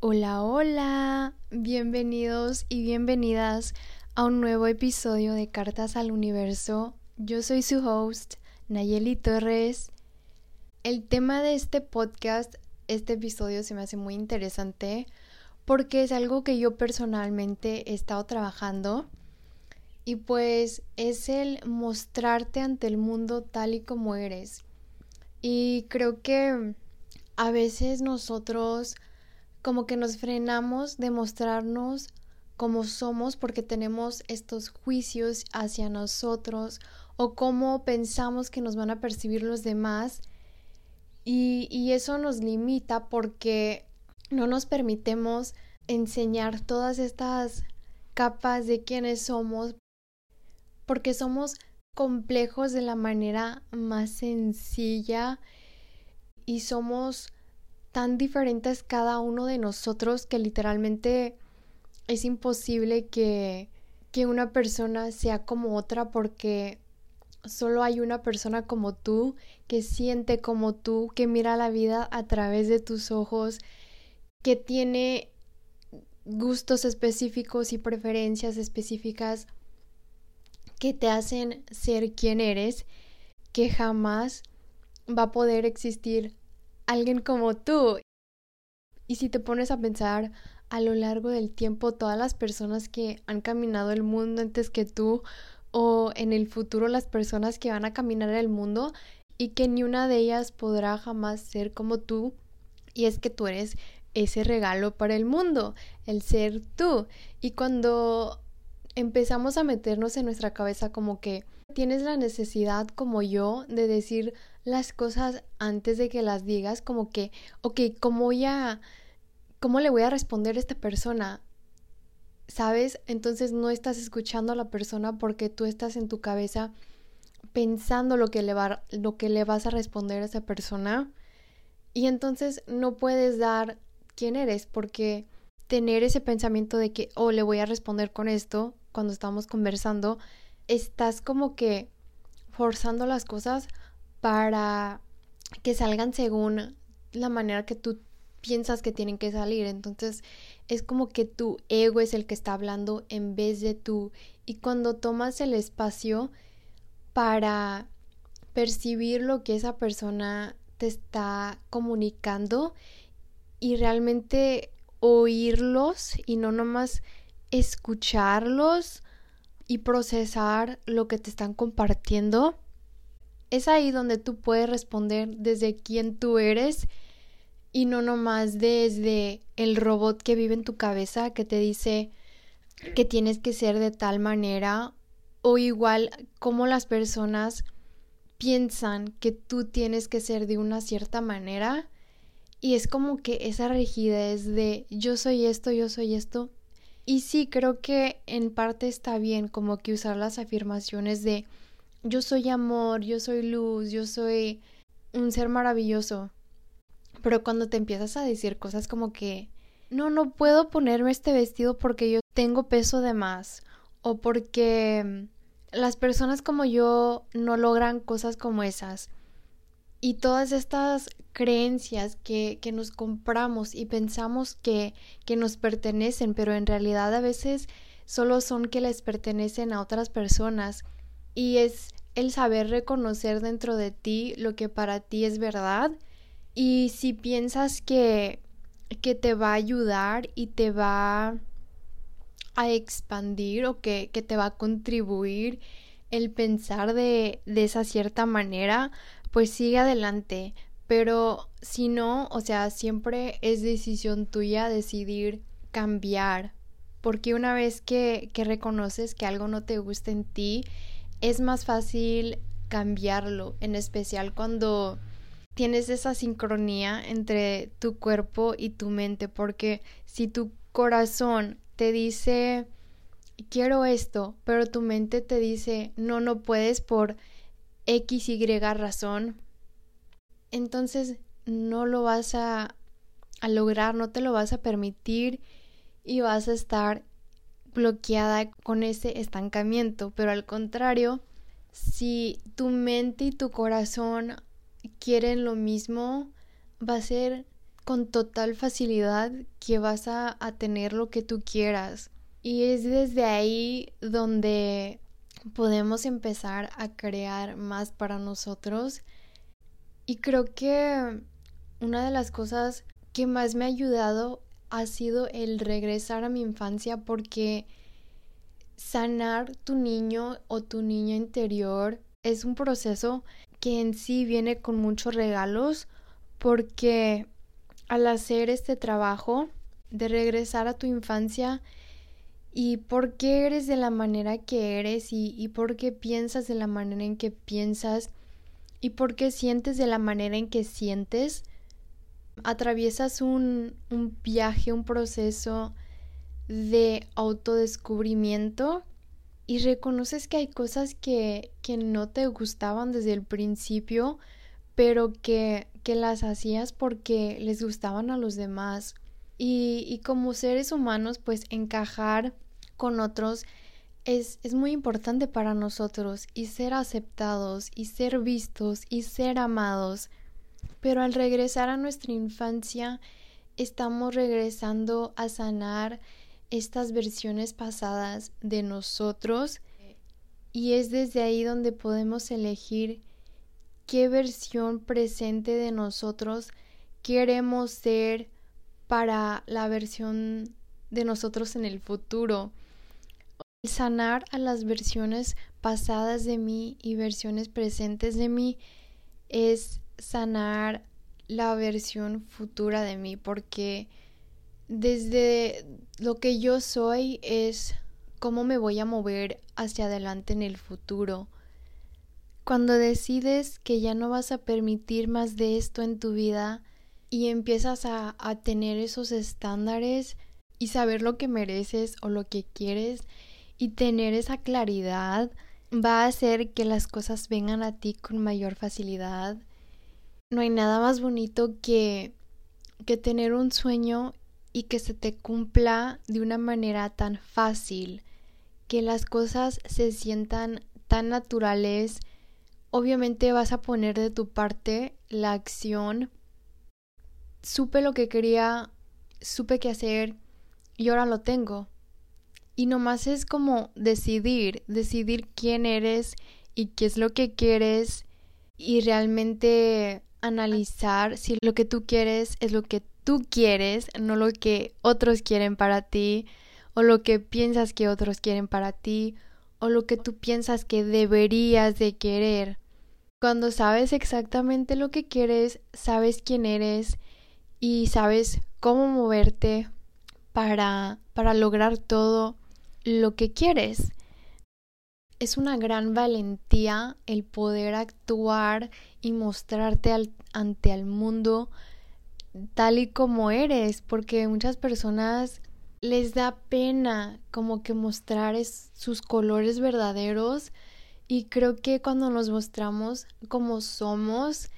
Hola, hola, bienvenidos y bienvenidas a un nuevo episodio de Cartas al Universo. Yo soy su host, Nayeli Torres. El tema de este podcast, este episodio se me hace muy interesante porque es algo que yo personalmente he estado trabajando y pues es el mostrarte ante el mundo tal y como eres. Y creo que a veces nosotros como que nos frenamos de mostrarnos como somos porque tenemos estos juicios hacia nosotros o cómo pensamos que nos van a percibir los demás y, y eso nos limita porque no nos permitemos enseñar todas estas capas de quiénes somos porque somos complejos de la manera más sencilla y somos tan diferentes cada uno de nosotros que literalmente es imposible que, que una persona sea como otra porque solo hay una persona como tú que siente como tú, que mira la vida a través de tus ojos, que tiene gustos específicos y preferencias específicas que te hacen ser quien eres, que jamás va a poder existir alguien como tú. Y si te pones a pensar a lo largo del tiempo, todas las personas que han caminado el mundo antes que tú, o en el futuro las personas que van a caminar el mundo, y que ni una de ellas podrá jamás ser como tú, y es que tú eres ese regalo para el mundo, el ser tú. Y cuando empezamos a meternos en nuestra cabeza como que tienes la necesidad como yo de decir las cosas antes de que las digas, como que, ok, ¿cómo voy a, cómo le voy a responder a esta persona? ¿Sabes? Entonces no estás escuchando a la persona porque tú estás en tu cabeza pensando lo que le, va, lo que le vas a responder a esa persona y entonces no puedes dar quién eres porque tener ese pensamiento de que, oh, le voy a responder con esto, cuando estamos conversando, estás como que forzando las cosas para que salgan según la manera que tú piensas que tienen que salir. Entonces es como que tu ego es el que está hablando en vez de tú. Y cuando tomas el espacio para percibir lo que esa persona te está comunicando y realmente oírlos y no nomás escucharlos y procesar lo que te están compartiendo, es ahí donde tú puedes responder desde quién tú eres y no nomás desde el robot que vive en tu cabeza que te dice que tienes que ser de tal manera o igual como las personas piensan que tú tienes que ser de una cierta manera. Y es como que esa rigidez de yo soy esto, yo soy esto y sí, creo que en parte está bien como que usar las afirmaciones de yo soy amor, yo soy luz, yo soy un ser maravilloso. Pero cuando te empiezas a decir cosas como que no, no puedo ponerme este vestido porque yo tengo peso de más o porque las personas como yo no logran cosas como esas. Y todas estas creencias que, que nos compramos y pensamos que, que nos pertenecen, pero en realidad a veces solo son que les pertenecen a otras personas. Y es el saber reconocer dentro de ti lo que para ti es verdad. Y si piensas que, que te va a ayudar y te va a expandir o que, que te va a contribuir el pensar de, de esa cierta manera, pues sigue adelante. Pero si no, o sea, siempre es decisión tuya decidir cambiar. Porque una vez que, que reconoces que algo no te gusta en ti, es más fácil cambiarlo, en especial cuando tienes esa sincronía entre tu cuerpo y tu mente, porque si tu corazón te dice quiero esto, pero tu mente te dice no, no puedes por X, Y razón, entonces no lo vas a, a lograr, no te lo vas a permitir y vas a estar bloqueada con ese estancamiento, pero al contrario, si tu mente y tu corazón quieren lo mismo, va a ser con total facilidad que vas a, a tener lo que tú quieras. Y es desde ahí donde podemos empezar a crear más para nosotros. Y creo que una de las cosas que más me ha ayudado ha sido el regresar a mi infancia porque sanar tu niño o tu niña interior es un proceso que en sí viene con muchos regalos porque al hacer este trabajo de regresar a tu infancia y por qué eres de la manera que eres y, y por qué piensas de la manera en que piensas y por qué sientes de la manera en que sientes, atraviesas un, un viaje, un proceso de autodescubrimiento y reconoces que hay cosas que, que no te gustaban desde el principio, pero que, que las hacías porque les gustaban a los demás. Y, y como seres humanos, pues encajar con otros es, es muy importante para nosotros y ser aceptados y ser vistos y ser amados. Pero al regresar a nuestra infancia, estamos regresando a sanar estas versiones pasadas de nosotros y es desde ahí donde podemos elegir qué versión presente de nosotros queremos ser para la versión de nosotros en el futuro sanar a las versiones pasadas de mí y versiones presentes de mí es sanar la versión futura de mí porque desde lo que yo soy es cómo me voy a mover hacia adelante en el futuro. Cuando decides que ya no vas a permitir más de esto en tu vida y empiezas a, a tener esos estándares y saber lo que mereces o lo que quieres, y tener esa claridad va a hacer que las cosas vengan a ti con mayor facilidad. No hay nada más bonito que que tener un sueño y que se te cumpla de una manera tan fácil, que las cosas se sientan tan naturales. Obviamente vas a poner de tu parte la acción. Supe lo que quería, supe qué hacer y ahora lo tengo. Y nomás es como decidir, decidir quién eres y qué es lo que quieres y realmente analizar si lo que tú quieres es lo que tú quieres, no lo que otros quieren para ti o lo que piensas que otros quieren para ti o lo que tú piensas que deberías de querer. Cuando sabes exactamente lo que quieres, sabes quién eres y sabes cómo moverte para para lograr todo lo que quieres. Es una gran valentía el poder actuar y mostrarte ante el mundo tal y como eres, porque muchas personas les da pena como que mostrar sus colores verdaderos y creo que cuando nos mostramos como somos,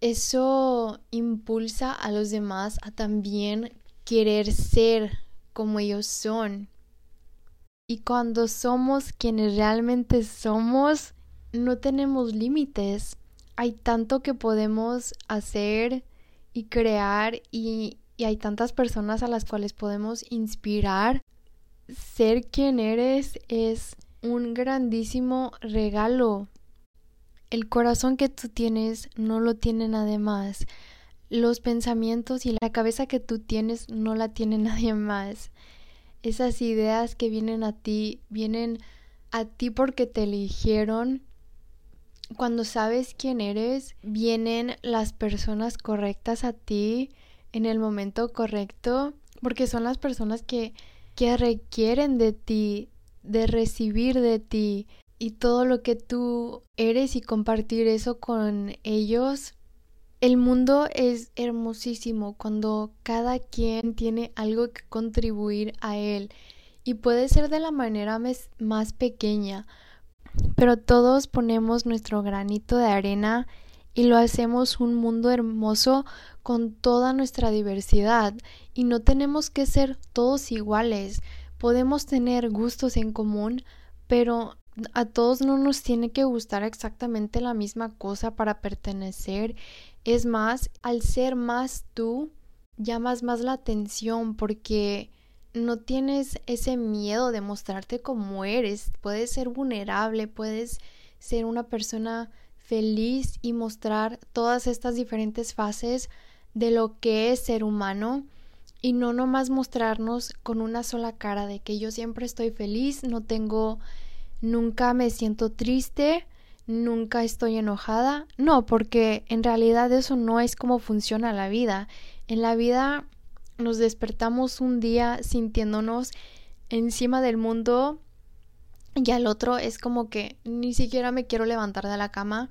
eso impulsa a los demás a también querer ser como ellos son. Y cuando somos quienes realmente somos, no tenemos límites. Hay tanto que podemos hacer y crear y, y, hay tantas personas a las cuales podemos inspirar. Ser quien eres es un grandísimo regalo. El corazón que tú tienes no lo tiene nadie más. Los pensamientos y la cabeza que tú tienes no la tiene nadie más esas ideas que vienen a ti, vienen a ti porque te eligieron. Cuando sabes quién eres, vienen las personas correctas a ti en el momento correcto, porque son las personas que, que requieren de ti, de recibir de ti y todo lo que tú eres y compartir eso con ellos el mundo es hermosísimo cuando cada quien tiene algo que contribuir a él y puede ser de la manera más pequeña, pero todos ponemos nuestro granito de arena y lo hacemos un mundo hermoso con toda nuestra diversidad y no tenemos que ser todos iguales, podemos tener gustos en común, pero a todos no nos tiene que gustar exactamente la misma cosa para pertenecer. Es más, al ser más tú, llamas más la atención porque no tienes ese miedo de mostrarte como eres. Puedes ser vulnerable, puedes ser una persona feliz y mostrar todas estas diferentes fases de lo que es ser humano y no nomás mostrarnos con una sola cara de que yo siempre estoy feliz, no tengo, nunca me siento triste, nunca estoy enojada. No, porque en realidad eso no es como funciona la vida. En la vida nos despertamos un día sintiéndonos encima del mundo y al otro es como que ni siquiera me quiero levantar de la cama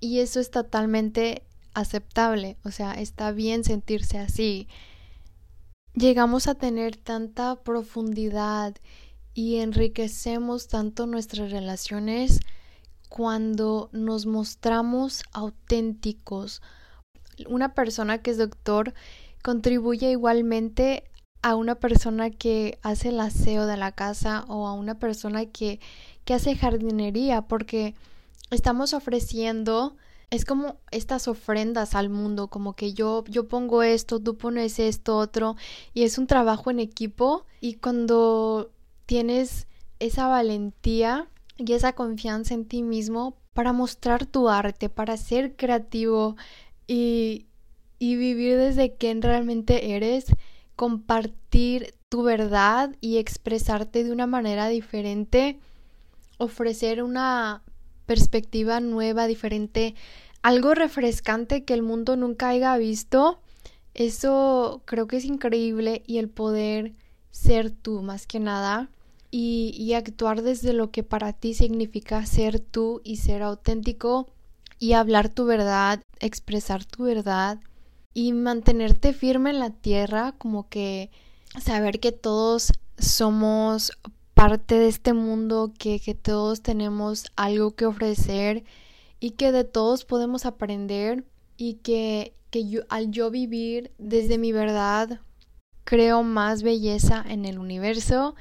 y eso es totalmente aceptable, o sea, está bien sentirse así llegamos a tener tanta profundidad y enriquecemos tanto nuestras relaciones cuando nos mostramos auténticos. Una persona que es doctor contribuye igualmente a una persona que hace el aseo de la casa o a una persona que, que hace jardinería porque estamos ofreciendo es como estas ofrendas al mundo, como que yo, yo pongo esto, tú pones esto, otro, y es un trabajo en equipo y cuando tienes esa valentía y esa confianza en ti mismo para mostrar tu arte, para ser creativo y, y vivir desde quien realmente eres, compartir tu verdad y expresarte de una manera diferente, ofrecer una perspectiva nueva, diferente, algo refrescante que el mundo nunca haya visto. Eso creo que es increíble y el poder ser tú más que nada y, y actuar desde lo que para ti significa ser tú y ser auténtico y hablar tu verdad, expresar tu verdad y mantenerte firme en la tierra, como que saber que todos somos parte de este mundo, que, que todos tenemos algo que ofrecer y que de todos podemos aprender y que, que yo, al yo vivir desde mi verdad creo más belleza en el universo,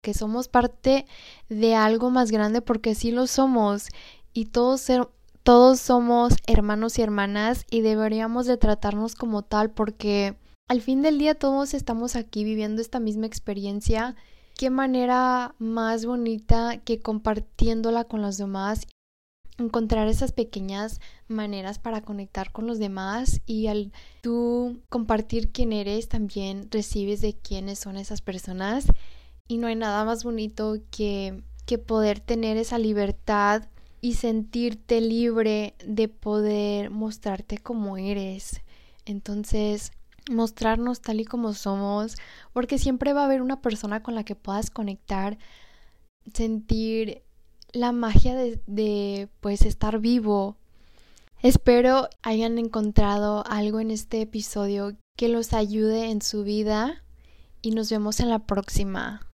que somos parte de algo más grande porque sí lo somos y todos, ser, todos somos hermanos y hermanas y deberíamos de tratarnos como tal porque al fin del día todos estamos aquí viviendo esta misma experiencia. Qué manera más bonita que compartiéndola con los demás, encontrar esas pequeñas maneras para conectar con los demás y al tú compartir quién eres también recibes de quiénes son esas personas y no hay nada más bonito que que poder tener esa libertad y sentirte libre de poder mostrarte como eres. Entonces, mostrarnos tal y como somos, porque siempre va a haber una persona con la que puedas conectar, sentir la magia de, de pues estar vivo. Espero hayan encontrado algo en este episodio que los ayude en su vida y nos vemos en la próxima.